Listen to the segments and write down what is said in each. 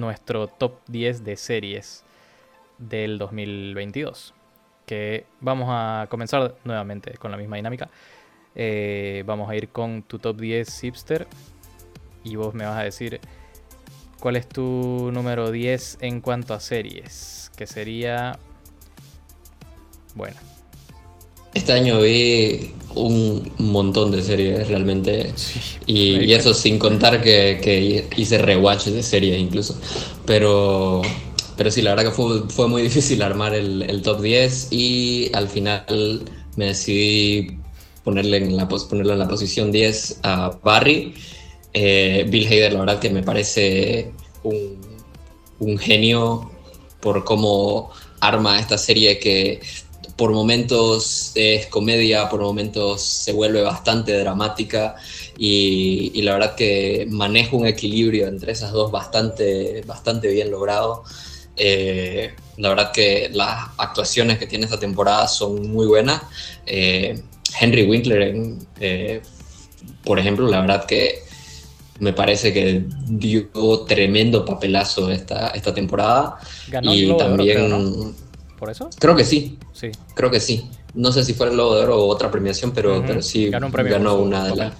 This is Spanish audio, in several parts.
nuestro top 10 de series del 2022. Que vamos a comenzar nuevamente con la misma dinámica. Eh, vamos a ir con tu top 10 hipster. Y vos me vas a decir cuál es tu número 10 en cuanto a series. Que sería... Bueno. Este año vi un montón de series realmente. y, eso sin contar que, hice rewatch de series incluso. Pero, pero sí, la verdad que fue, fue muy difícil armar el, top 10 y al final me decidí ponerle en la, ponerlo en la posición 10 a Barry. Eh, Bill Hader, la verdad que me parece un, un genio por cómo arma esta serie que por momentos es comedia, por momentos se vuelve bastante dramática y, la verdad que maneja un equilibrio entre esas dos bastante, bastante bien logrado. Eh, la verdad que las actuaciones que tiene esta temporada son muy buenas. Eh, Henry Winkler, eh, por ejemplo, la verdad que me parece que dio tremendo papelazo esta, esta temporada. y también por eso? Creo que sí. Sí. Creo que sí. No sé si fue el Lobo de Oro o otra premiación, pero, pero sí ganó, una de las.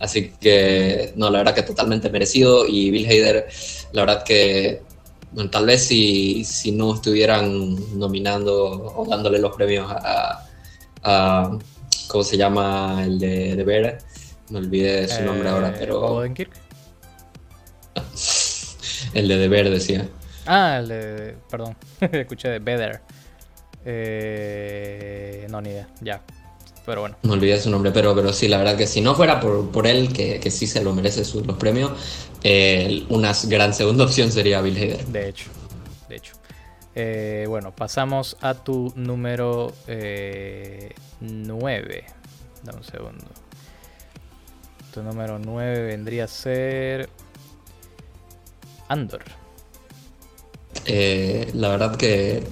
Así que, no, la verdad que totalmente merecido. Y Bill Hader, la verdad que tal vez si, si, no estuvieran nominando o dándole los premios a, ¿cómo se llama? El de, de Bear. Me olvidé su nombre ahora, eh, pero... el de Deber decía. Ah, el de. Perdón, escuché de Better. Eh, no, ni idea, ya. Pero bueno. Me olvidé su nombre, pero, pero sí, la verdad que si no fuera por, por él, que, que sí se lo merece los premios, eh, una gran segunda opción sería Bill Hader. De hecho, de hecho. Eh, bueno, pasamos a tu número 9. Dame un segundo. Tu número 9 vendría a ser. Andor. Eh, la verdad que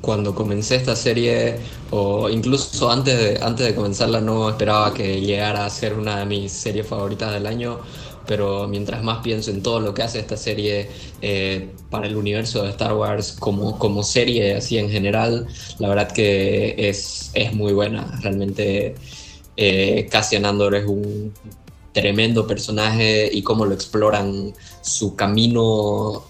cuando comencé esta serie, o incluso antes de, antes de comenzarla, no esperaba que llegara a ser una de mis series favoritas del año, pero mientras más pienso en todo lo que hace esta serie eh, para el universo de Star Wars como, como serie así en general, la verdad que es, es muy buena. Realmente eh, Cassian Andor es un tremendo personaje y cómo lo exploran su camino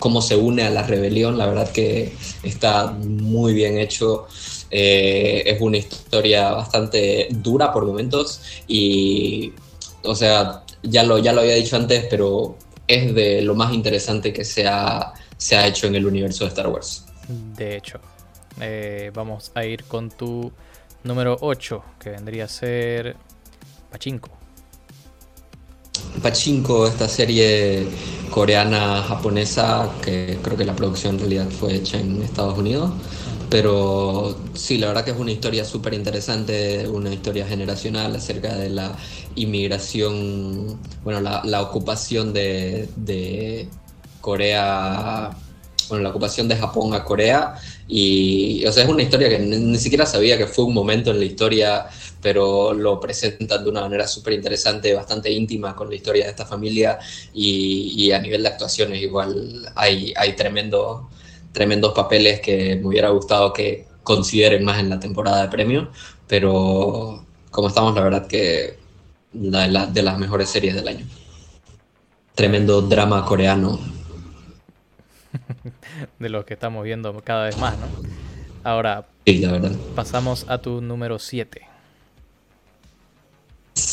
cómo se une a la rebelión, la verdad que está muy bien hecho. Eh, es una historia bastante dura por momentos y, o sea, ya lo, ya lo había dicho antes, pero es de lo más interesante que se ha, se ha hecho en el universo de Star Wars. De hecho, eh, vamos a ir con tu número 8, que vendría a ser Pachinko. Pachinko, esta serie coreana japonesa que creo que la producción en realidad fue hecha en Estados Unidos. Pero sí, la verdad que es una historia súper interesante, una historia generacional acerca de la inmigración, bueno, la, ocupación de, Corea bueno, la ocupación de Japón a Corea. Y, o sea, es una historia que ni, siquiera sabía que fue un momento en la historia, pero lo presentan de una manera súper interesante, bastante íntima con la historia de esta familia. Y, a nivel de actuaciones, igual hay, hay tremendos papeles que me hubiera gustado que consideren más en la temporada de premios. Pero como estamos, la verdad que la, de las mejores series del año. Tremendo drama coreano de los que estamos viendo cada vez más, ¿no? Ahora, pasamos a tu número 7.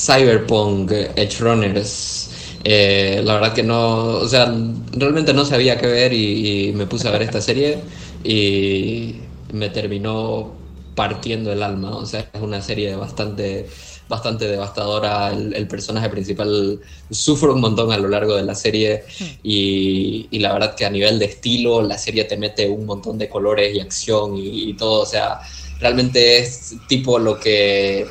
Cyberpunk Edge Runners. Eh, la verdad que no, o sea, realmente no sabía qué ver y me puse a ver esta serie y me terminó partiendo el alma. O sea, es una serie bastante bastante devastadora. El, personaje principal sufre un montón a lo largo de la serie hmm. y, la verdad que a nivel de estilo la serie te mete un montón de colores y acción y, todo. O sea, realmente es tipo lo que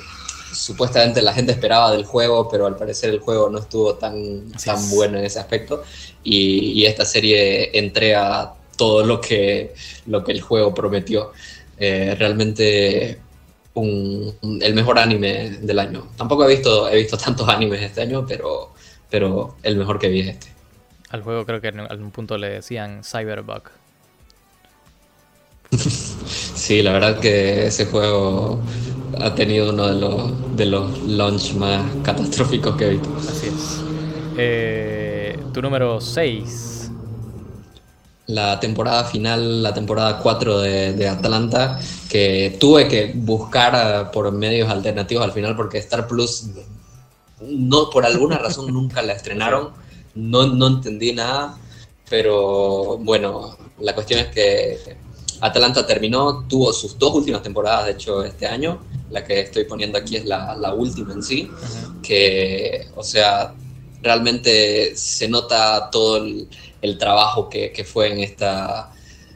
supuestamente la gente esperaba del juego, pero al parecer el juego no estuvo tan, tan bueno en ese aspecto. Y, esta serie entrega todo lo que, lo que el juego prometió. Eh, realmente el mejor anime del año. Tampoco he visto, he visto tantos animes este año, pero, pero el mejor que vi es este. Al juego creo que en algún punto le decían Cyberbug. sí, la verdad que ese juego ha tenido uno de los, de los launch más catastróficos que he visto. Así es. Eh, tu número 6 la temporada final, la temporada 4 de, Atlanta, que tuve que buscar eh, por medios alternativos al final porque Star Plus, no, por alguna razón nunca la estrenaron, no, no entendí nada, pero bueno, la cuestión es que Atlanta terminó, tuvo sus dos últimas temporadas, de hecho, este año, la que estoy poniendo aquí es la, la última en sí, que, o sea, realmente se nota todo el el trabajo que, fue en esta,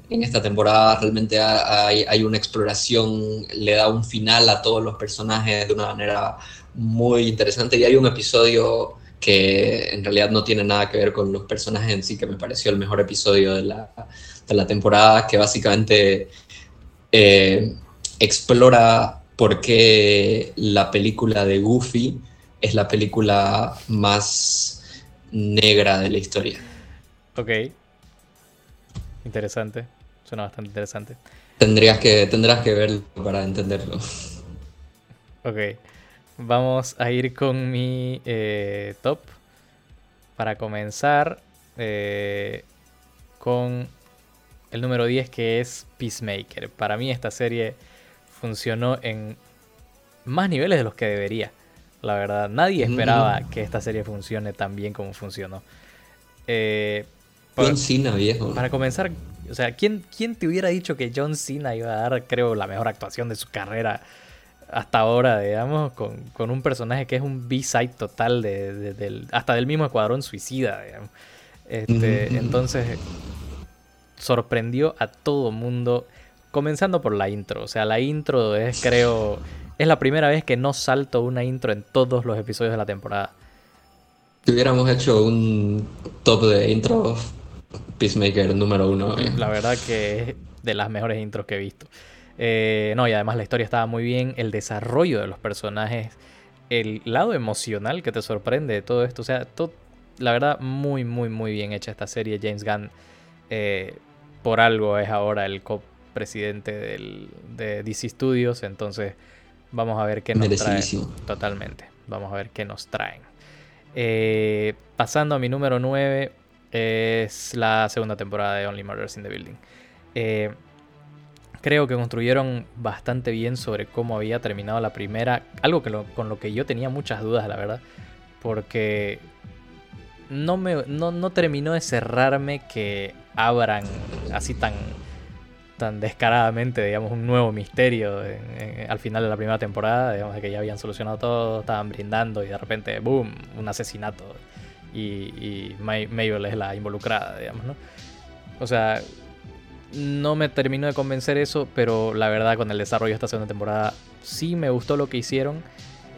en esta temporada. Realmente hay, una exploración, le da un final a todos los personajes de una manera muy interesante. Y hay un episodio que en realidad no tiene nada que ver con los personajes en sí, que me pareció el mejor episodio de la, temporada, que básicamente eh, explora por qué la película de Goofy es la película más negra de la historia. Ok. Interesante. Suena bastante interesante. Tendrías que, tendrás que verlo para entenderlo. Ok. Vamos a ir con mi eh, top. Para comenzar eh, con el número 10 que es Peacemaker. Para mí esta serie funcionó en más niveles de los que debería. La verdad, nadie esperaba que esta serie funcione tan bien como funcionó. Eh, John Cena, viejo. Para comenzar, o sea, ¿quién, ¿quién te hubiera dicho que John Cena iba a dar, creo, la mejor actuación de su carrera hasta ahora, digamos, con, un personaje que es un B-side total de, del, hasta del mismo Escuadrón Suicida, digamos. Este, entonces, sorprendió a todo mundo, comenzando por la intro. O sea, la intro es, creo, es la primera vez que no salto una intro en todos los episodios de la temporada. Si hubiéramos hecho un top de intro Peacemaker número uno. Eh. La verdad que es de las mejores intros que he visto. Eh, no, y además la historia estaba muy bien, el desarrollo de los personajes, el lado emocional que te sorprende de todo esto. O sea, todo, la verdad, muy, muy, muy bien hecha esta serie. James Gunn, eh, por algo, es ahora el copresidente de DC Studios. Entonces, vamos a ver qué nos trae. Totalmente. Vamos a ver qué nos traen. pasando a mi número 9, es la segunda temporada de Only Murders in the Building. Eh, creo que construyeron bastante bien sobre cómo había terminado la primera, algo que con lo que yo tenía muchas dudas, la verdad, porque no, me, no, terminó de cerrarme que abran así tan, tan descaradamente, digamos, un nuevo misterio al final de la primera temporada, digamos, de que ya habían solucionado todo, estaban brindando y de repente, ¡boom!, un asesinato y, y Mabel es la involucrada, digamos, ¿no? O sea, no me terminó de convencer eso, pero la verdad con el desarrollo de esta segunda temporada sí me gustó lo que hicieron.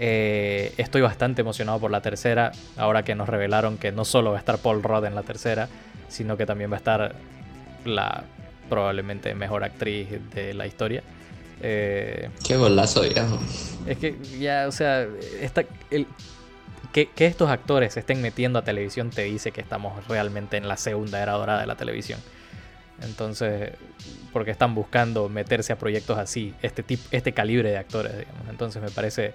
Eh, estoy bastante emocionado por la tercera, ahora que nos revelaron que no solo va a estar Paul Rudd en la tercera, sino que también va a estar la probablemente mejor actriz de la historia. Eh, Qué golazo, viejo. Es que ya, o sea, esta, el, que, estos actores se estén metiendo a televisión te dice que estamos realmente en la segunda era dorada de la televisión. Entonces, porque están buscando meterse a proyectos así, este, tipo, este calibre de actores, digamos. Entonces me parece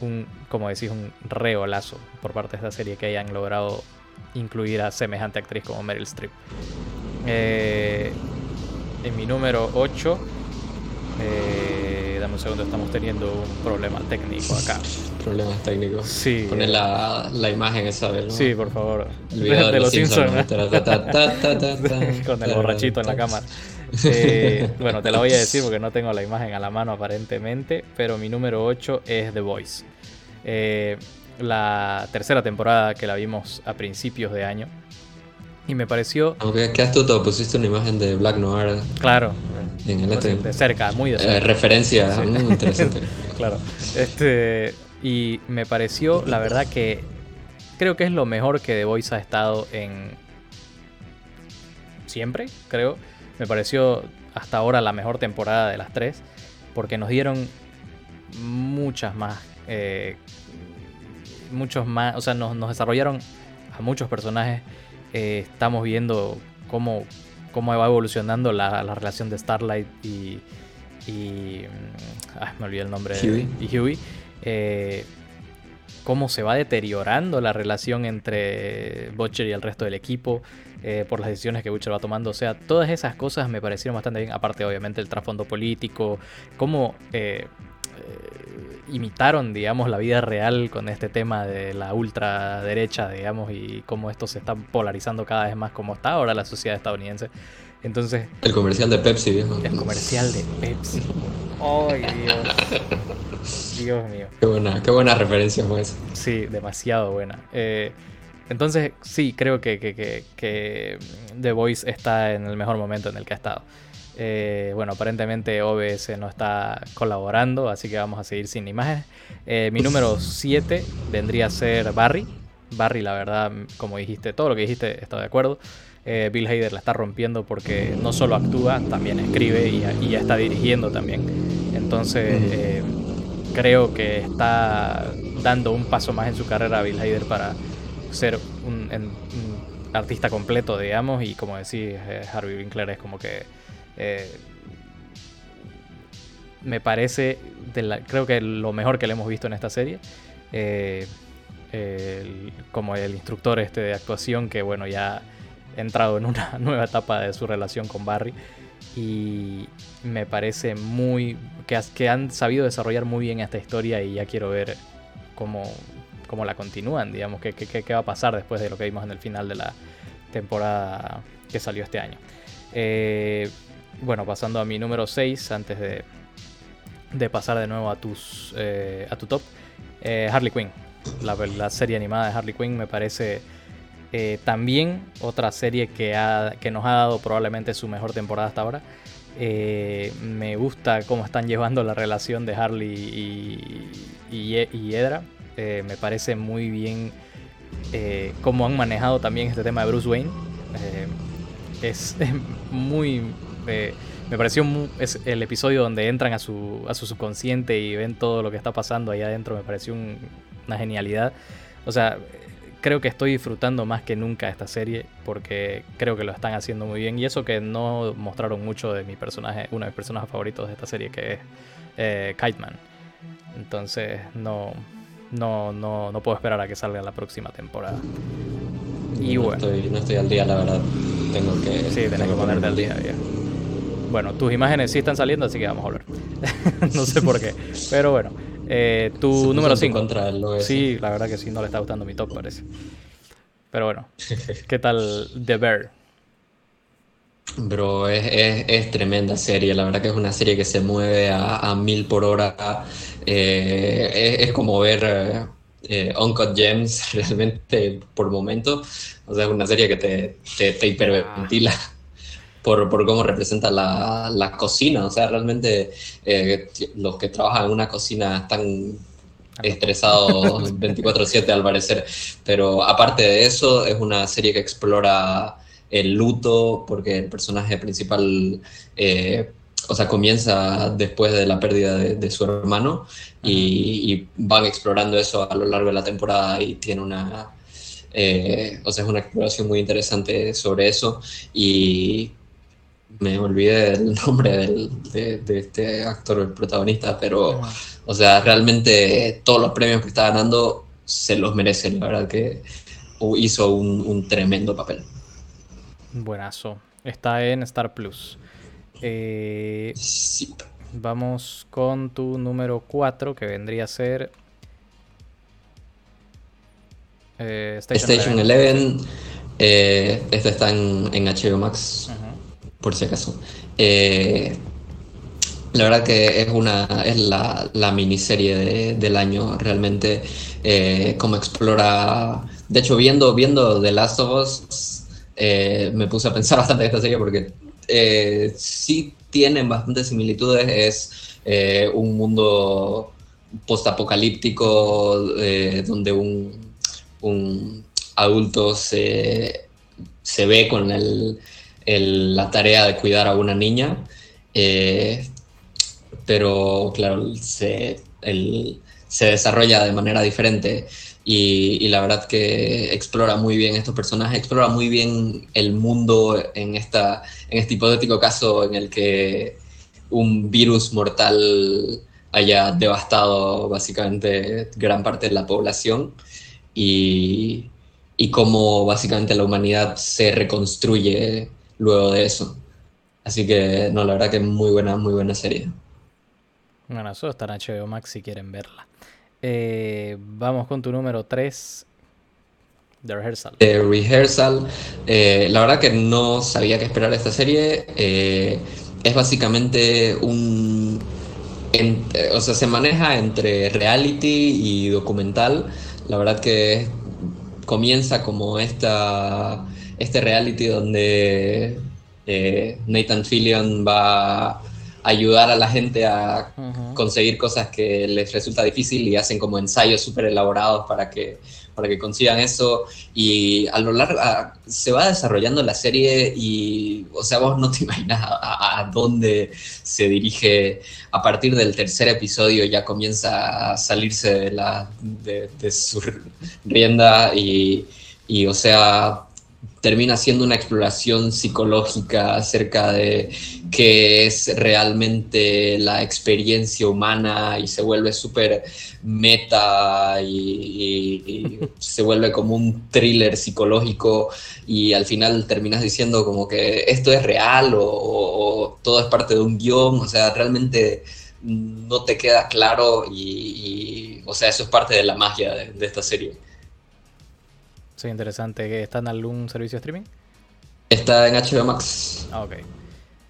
un, como decís, un reolazo por parte de esta serie que hayan logrado incluir a semejante actriz como Meryl Streep. Eh, en mi número 8, eh, dame un segundo, estamos teniendo un problema técnico acá problemas técnicos. Sí. Poner la, la imagen esa vez, ¿no? Sí, por favor. El video de, los Simpsons. Con el borrachito en la cámara. Eh, bueno, te la voy a decir porque no tengo la imagen a la mano aparentemente, pero mi número 8 es The Voice. Eh, la tercera temporada que la vimos a principios de año. Y me pareció... Aunque qué astuto, pusiste una imagen de Black Noir. Claro. En el este. De cerca, muy de cerca. Eh, referencia, muy interesante. claro. Este, y me pareció, la verdad, que creo que es lo mejor que The Voice ha estado en. Siempre, creo. Me pareció hasta ahora la mejor temporada de las tres. Porque nos dieron muchas más. Eh, muchos más. O sea, nos, desarrollaron muchos personajes. Eh, estamos viendo cómo, cómo va evolucionando la, relación de Starlight y. y mm, me olvidé el nombre. Huey. Y Huey. Eh, cómo se va deteriorando la relación entre Butcher y el resto del equipo eh, por las decisiones que Butcher va tomando. O sea, todas esas cosas me parecieron bastante bien, aparte obviamente el trasfondo político, cómo eh, eh, imitaron, digamos, la vida real con este tema de la ultraderecha, digamos, y cómo esto se está polarizando cada vez más como está ahora la sociedad estadounidense. Entonces... El comercial de Pepsi, viejo. El comercial de Pepsi. ¡Ay, Dios! Dios mío. Qué buena, qué buena referencia fue esa. Sí, demasiado buena. Eh, entonces, sí, creo que, que, que, The Voice está en el mejor momento en el que ha estado. Eh, bueno, aparentemente OBS no está colaborando, así que vamos a seguir sin imágenes. Eh, mi número 7 vendría a ser Barry. Barry, la verdad, como dijiste, todo lo que dijiste, está de acuerdo. Eh, Bill Hader la está rompiendo porque no solo actúa, también escribe y, ya está dirigiendo también. Entonces, creo que está dando un paso más en su carrera a Bill Hader para ser un, artista completo, digamos, y como decís, Harvey Winkler es como que eh, me parece, creo que lo mejor que le hemos visto en esta serie. Eh, como el instructor este de actuación que bueno ya ha entrado en una nueva etapa de su relación con Barry y me parece muy que han sabido desarrollar muy bien esta historia y ya quiero ver cómo, cómo la continúan digamos qué, va a pasar después de lo que vimos en el final de la temporada que salió este año eh, bueno, pasando a mi número 6, antes de, pasar de nuevo a, tus, eh, a tu top, eh, Harley Quinn. La, serie animada de Harley Quinn me parece también otra serie que, nos ha dado probablemente su mejor temporada hasta ahora. me gusta cómo están llevando la relación de Harley y, y, y. me parece muy bien cómo han manejado también este tema de Bruce Wayne. es muy me pareció es el episodio donde entran a su, a su subconsciente y ven todo lo que está pasando ahí adentro. Me pareció una genialidad. O sea, creo que estoy disfrutando más que nunca esta serie porque creo que lo están haciendo muy bien. Y eso que no mostraron mucho de mi personaje, uno de mis personajes favoritos de esta serie, que es eh. Entonces, no, no, no, no puedo esperar a que salga la próxima temporada. Y bueno. Estoy, no estoy al día, la verdad. Tengo que. Sí, tenés que ponerte al día, bien. Bueno, tus imágenes sí están saliendo, así que vamos a hablar. no sé por qué. Pero bueno, eh, tu número 5. Sí, la verdad que sí, no le está gustando mi top, parece. Pero bueno, ¿qué tal The Bear? Bro, es, tremenda serie. La verdad que es una serie que se mueve a, mil por hora. Eh, es, como ver eh, Uncut Gems realmente por momento. O sea, es una serie que te, te, te hiperventila por, por cómo representa la, la, cocina. O sea, realmente eh, los que trabajan en una cocina están estresados 24/7 al parecer. Pero aparte de eso, es una serie que explora el luto, porque el personaje principal... Eh, o sea, comienza después de la pérdida de, su hermano y, y, van explorando eso a lo largo de la temporada y tiene una, eh, o sea, es una exploración muy interesante sobre eso. Y me olvidé el nombre de, este actor, el protagonista, pero, o sea, realmente todos los premios que está ganando se los merece, la verdad que hizo un, tremendo papel. Buenazo. Está en Star Plus. Eh, sí. Vamos con tu número 4, que vendría a ser. Eh, Station, 11. Eh, este está en, en HBO Max por si acaso. Eh, la verdad que es una es la, la miniserie del año realmente eh, como explora de hecho viendo viendo The Last of Us eh, me puse a pensar bastante en esta serie porque sí tienen bastantes similitudes es un mundo postapocalíptico donde un, un adulto se, se ve con el la tarea de cuidar a una niña, eh, pero claro, se, se, desarrolla de manera diferente. Y, la verdad que explora muy bien estos personajes, explora muy bien el mundo en, esta, en este hipotético caso en el que un virus mortal haya devastado básicamente gran parte de la población y, y cómo básicamente la humanidad se reconstruye luego de eso. Así que, no, la verdad que es muy buena, muy buena serie. Bueno, eso está en HBO Max si quieren verla. Eh, vamos con tu número 3. The Rehearsal. The Rehearsal. Eh, la verdad que no sabía qué esperar de esta serie. Eh, es básicamente un. o sea, se maneja entre reality y documental. La verdad que comienza como esta, este reality donde Nathan Fillion va ayudar a la gente a conseguir cosas que les resulta difícil y hacen como ensayos súper elaborados para que, para que consigan eso. Y a lo largo se va desarrollando la serie y, o sea, vos no te imaginas a, dónde se dirige. A partir del tercer episodio ya comienza a salirse de, la, de, su rienda y, y, o sea, termina siendo una exploración psicológica acerca de qué es realmente la experiencia humana y se vuelve súper meta y, se vuelve como un thriller psicológico y al final terminas diciendo como que esto es real o, todo es parte de un guion, o sea, realmente no te queda claro y, o sea, eso es parte de la magia de esta serie. Sí, interesante. ¿Está en algún servicio de streaming? Está en HBO Max. Ah, ok.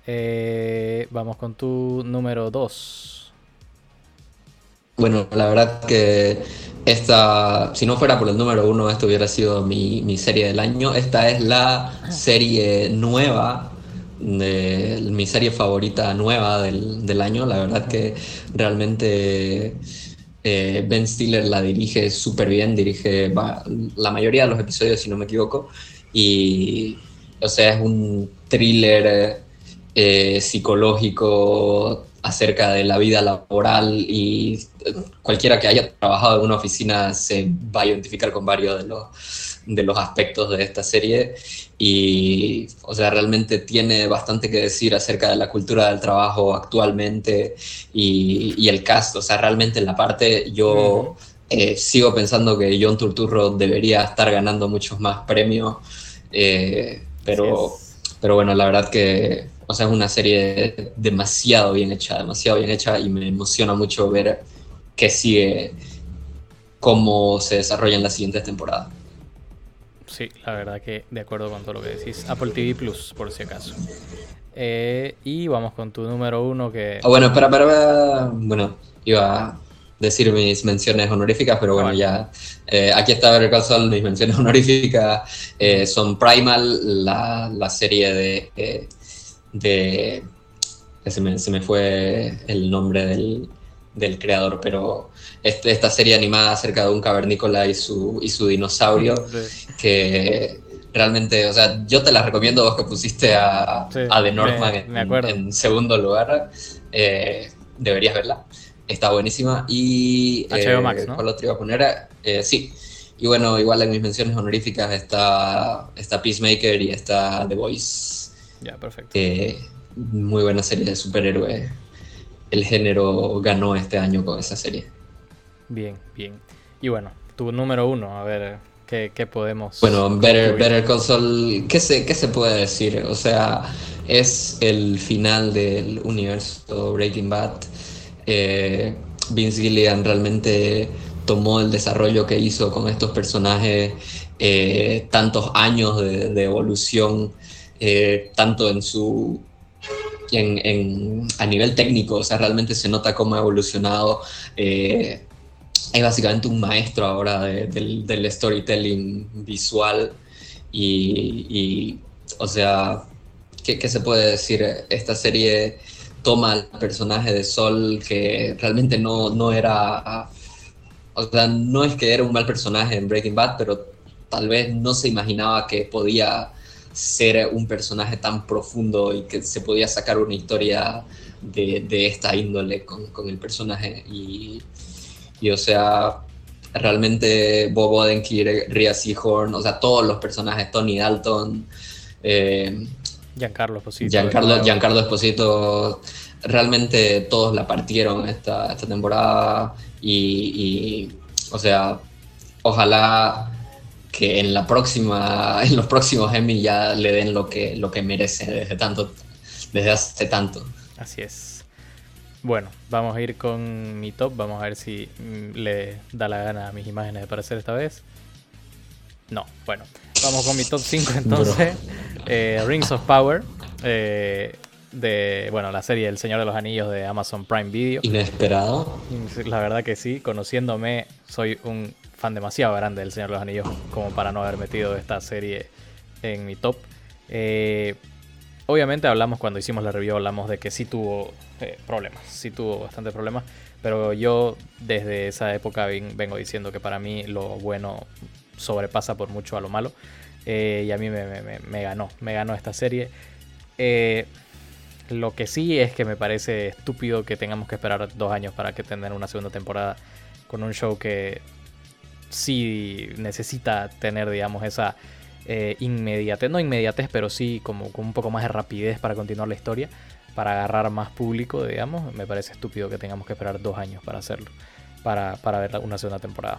Eh, vamos con tu número 2. Bueno, la verdad que esta, si no fuera por el número 1, esto hubiera sido mi, serie del año. Esta es la serie nueva, de, mi serie favorita nueva del, del año. La verdad que realmente eh, ben Stiller la dirige súper bien, dirige la mayoría de los episodios, si no me equivoco, y, o sea, es un thriller eh, psicológico acerca de la vida laboral y cualquiera que haya trabajado en una oficina se va a identificar con varios de los, de los aspectos de esta serie y, o sea, realmente tiene bastante que decir acerca de la cultura del trabajo actualmente y, el cast, o sea, realmente en la parte yo eh, sigo pensando que John Turturro debería estar ganando muchos más premios, eh, pero, pero bueno, la verdad que, o sea, es una serie demasiado bien hecha, demasiado bien hecha y me emociona mucho ver que sigue cómo se desarrolla en las siguientes temporadas. Sí, la verdad que de acuerdo con todo lo que decís. Apple TV Plus, por si acaso. Eh, y vamos con tu número uno que... Ah, bueno, para, para, bueno, iba a decir mis menciones honoríficas, pero bueno, ya eh, aquí está el mis menciones honoríficas eh, son Primal, la, la serie de, de se me, se me, fue el nombre del, del creador, pero este, esta serie animada acerca de un cavernícola y su, y su dinosaurio, que realmente, o sea, yo te la recomiendo vos que pusiste a, a The Northman en, segundo lugar, eh, deberías verla, está buenísima. Y HBO Max, ¿no? ¿cuál otro iba a poner? Eh, sí. Y bueno, igual en mis menciones honoríficas está, está Peacemaker y está The Voice. Ya, perfecto. Eh, muy buena serie de superhéroes el género ganó este año con esa serie. Bien, bien. Y bueno, tu número uno, a ver, ¿qué, podemos... Bueno, Better, Better Call ¿qué se, ¿qué se puede decir? O sea, es el final del universo Breaking Bad. Eh, Vince Gillian realmente tomó el desarrollo que hizo con estos personajes, eh, tantos años de, evolución, eh, tanto en su en, a nivel técnico, o sea, realmente se nota cómo ha evolucionado. Eh, es básicamente un maestro ahora del, storytelling visual y, o sea, ¿qué, se puede decir? Esta serie toma al personaje de Sol que realmente no, no era, o sea, no es que era un mal personaje en Breaking Bad, pero tal vez no se imaginaba que podía ser un personaje tan profundo y que se podía sacar una historia de, esta índole con, el personaje. Y, o sea, realmente Bob Odenkirk, Rhea Seahorn, o sea, todos los personajes, Tony Dalton, eh, Giancarlo Esposito. Giancarlo, Giancarlo Esposito, realmente todos la partieron esta, esta temporada y, o sea, ojalá que en la próxima, en los próximos Emmy ya le den lo que, lo que merece desde tanto, desde hace tanto. Así es. Bueno, vamos a ir con mi top. Vamos a ver si mm, le da la gana a mis imágenes de aparecer esta vez. No, bueno. Vamos con mi top 5 entonces. Eh, Rings of Power. Eh, de, bueno, la serie El Señor de los Anillos de Amazon Prime Video. Inesperado. La verdad que sí, conociéndome, soy un demasiado grande del Señor de los Anillos como para no haber metido esta serie en mi top. Eh, obviamente hablamos cuando hicimos la review, hablamos de que sí tuvo eh, problemas, sí tuvo bastantes problemas, pero yo desde esa época vengo diciendo que para mí lo bueno sobrepasa por mucho a lo malo. Eh, y a mí me, ganó, me ganó esta serie. lo que sí es que me parece estúpido que tengamos que esperar dos años para que tengan una segunda temporada con un show que sí necesita tener, digamos, esa eh, inmediatez, no inmediatez, pero sí como un poco más de rapidez para continuar la historia, para agarrar más público, digamos. Me parece estúpido que tengamos que esperar dos años para hacerlo, para, para ver una segunda temporada.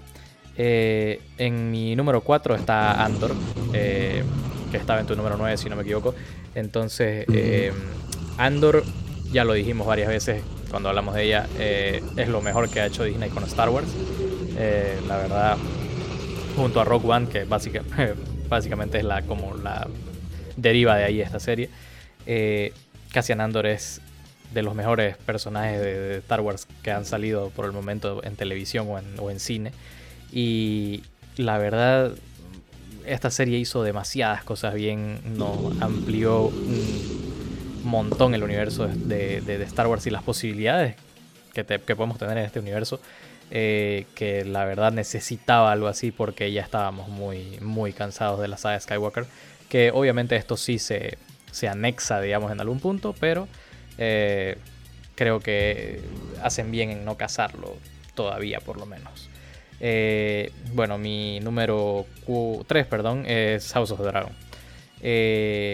Eh, en mi número 4 está Andor, eh, que estaba en tu número 9, si no me equivoco. Entonces, Andor, ya lo dijimos varias veces cuando hablamos de ella, es lo mejor que ha hecho Disney con Star Wars. Eh, la verdad, junto a Rock One, que básicamente es la, como la deriva de ahí esta serie, eh, Cassian Andor es de los mejores personajes de, Star Wars que han salido por el momento en televisión o en, cine. Y la verdad, esta serie hizo demasiadas cosas bien, no amplió un montón el universo de, Star Wars y las posibilidades que, podemos tener en este universo. Eh, que la verdad necesitaba algo así porque ya estábamos muy, muy cansados de la saga Skywalker. Que obviamente esto sí se, se anexa, digamos, en algún punto, pero eh, creo que hacen bien en no casarlo todavía, por lo menos. Eh, bueno, mi número 3, perdón, es House of the Dragon.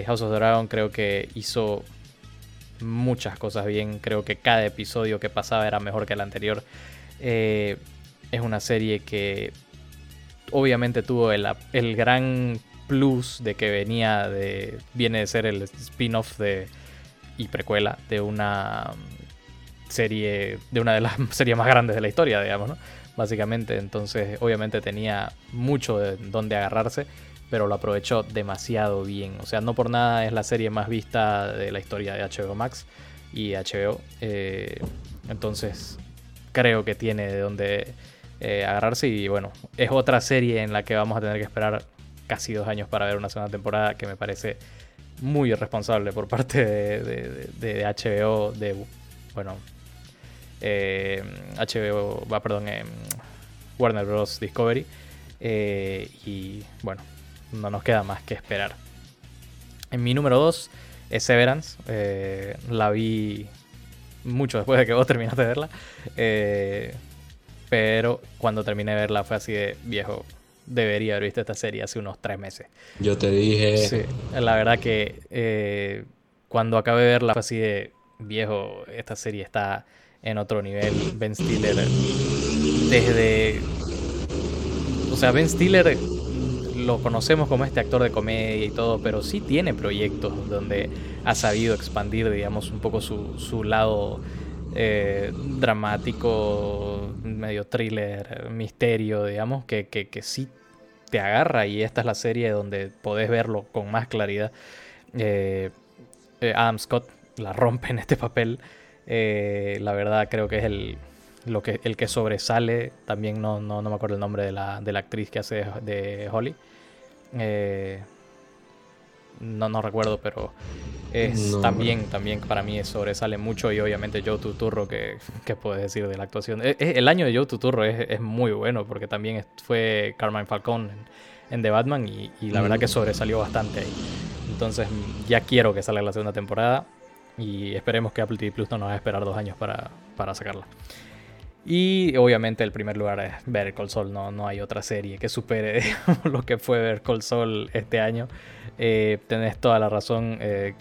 House of the Dragon creo que hizo muchas cosas bien. Creo que cada episodio que pasaba era mejor que el anterior. Eh, es una serie que obviamente tuvo el, gran plus de que venía de. viene de ser el spin-off de. y precuela de una serie. de una de las series más grandes de la historia, digamos, ¿no? Básicamente. Entonces, obviamente tenía mucho de donde agarrarse. Pero lo aprovechó demasiado bien. O sea, no por nada es la serie más vista de la historia de HBO Max y HBO. Eh, entonces, creo que tiene de donde eh, agarrarse. Y bueno, es otra serie en la que vamos a tener que esperar casi dos años para ver una segunda temporada que me parece muy irresponsable por parte de, HBO, de, bueno, eh, HBO, va, perdón, eh, Warner Bros. Discovery. y bueno, no nos queda más que esperar. En mi número 2 es Severance. la vi mucho después de que vos terminaste de verla. Eh, pero cuando terminé de verla fue así de viejo. Debería haber visto esta serie hace unos tres meses. Yo te dije. Sí, la verdad que eh, cuando acabé de verla fue así de viejo. Esta serie está en otro nivel. Ben Stiller. Desde. O sea, Ben Stiller lo conocemos como este actor de comedia y todo, pero sí tiene proyectos donde ha sabido expandir, digamos, un poco su, su lado eh, dramático, medio thriller, misterio, digamos, que, que, que, sí te agarra y esta es la serie donde podés verlo con más claridad. Eh, eh, Adam Scott la rompe en este papel. la verdad creo que es el, lo que, el que sobresale. También no, no, no me acuerdo el nombre de la, de la actriz que hace de Holly. Eh, no, no recuerdo, pero es también, también para mí sobresale mucho y obviamente Joe Tuturro, que, que puedes decir de la actuación. E, e, el año de Joe Tuturro es, es muy bueno porque también fue Carmine Falcón en, The Batman y, la verdad que mm. sobresalió bastante ahí. Entonces ya quiero que salga la segunda temporada y esperemos que Apple TV Plus no nos va a esperar dos años para, para sacarla. Y obviamente el primer lugar es Better Call Saul, no, no hay otra serie que supere lo que fue Better Call Saul este año. Eh, tenés toda la razón. Eh,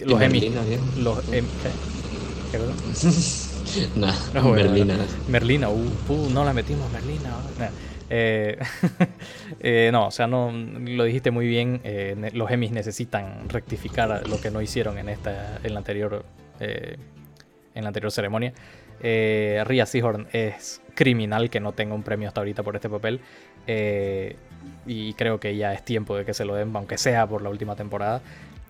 los Emmy. Los em, ¿Qué nah, no, Merlina. Merlina, uh, uh, no la metimos, Merlina. Eh, eh, no, o sea, no lo dijiste muy bien. Eh, los Emmys necesitan rectificar lo que no hicieron en esta, en la anterior, en la anterior ceremonia. Ria Seahorn es criminal que no tenga un premio hasta ahorita por este papel. y creo que ya es tiempo de que se lo den, aunque sea por la última temporada.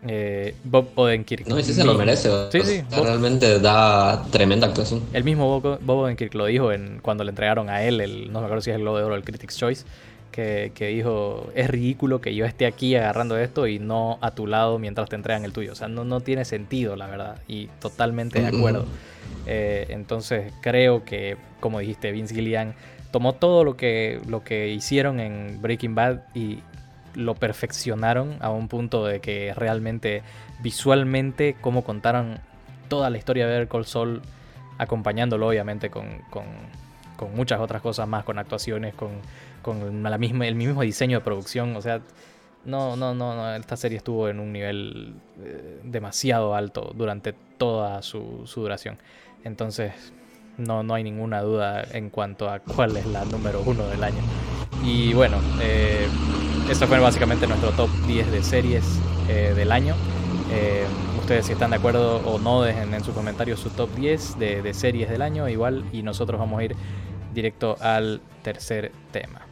Eh, Bob Odenkirk. No, ese se lo merece. Sí, sí. realmente da tremenda actuación. El mismo Bob, Odenkirk lo dijo en, cuando le entregaron a él, el, no me acuerdo si es el Globo de Oro, el Critics' Choice, que, dijo, es ridículo que yo esté aquí agarrando esto y no a tu lado mientras te entregan el tuyo. O sea, no, no tiene sentido, la verdad. Y totalmente de acuerdo. Eh, entonces creo que, como dijiste, Vince Gillian tomó todo lo que, lo que hicieron en Breaking Bad y lo perfeccionaron a un punto de que realmente visualmente como contaron toda la historia de Better Saul acompañándolo obviamente con, muchas otras cosas más, con actuaciones, con, la misma, el mismo diseño de producción, o sea, no, no, no, no, esta serie estuvo en un nivel eh, demasiado alto durante toda su, duración. Entonces, no, no hay ninguna duda en cuanto a cuál es la número uno del año. Y bueno, eh, esto fue básicamente nuestro top 10 de series eh, del año. Eh, ustedes si están de acuerdo o no, dejen en sus comentarios su top 10 de, de series del año igual y nosotros vamos a ir directo al tercer tema.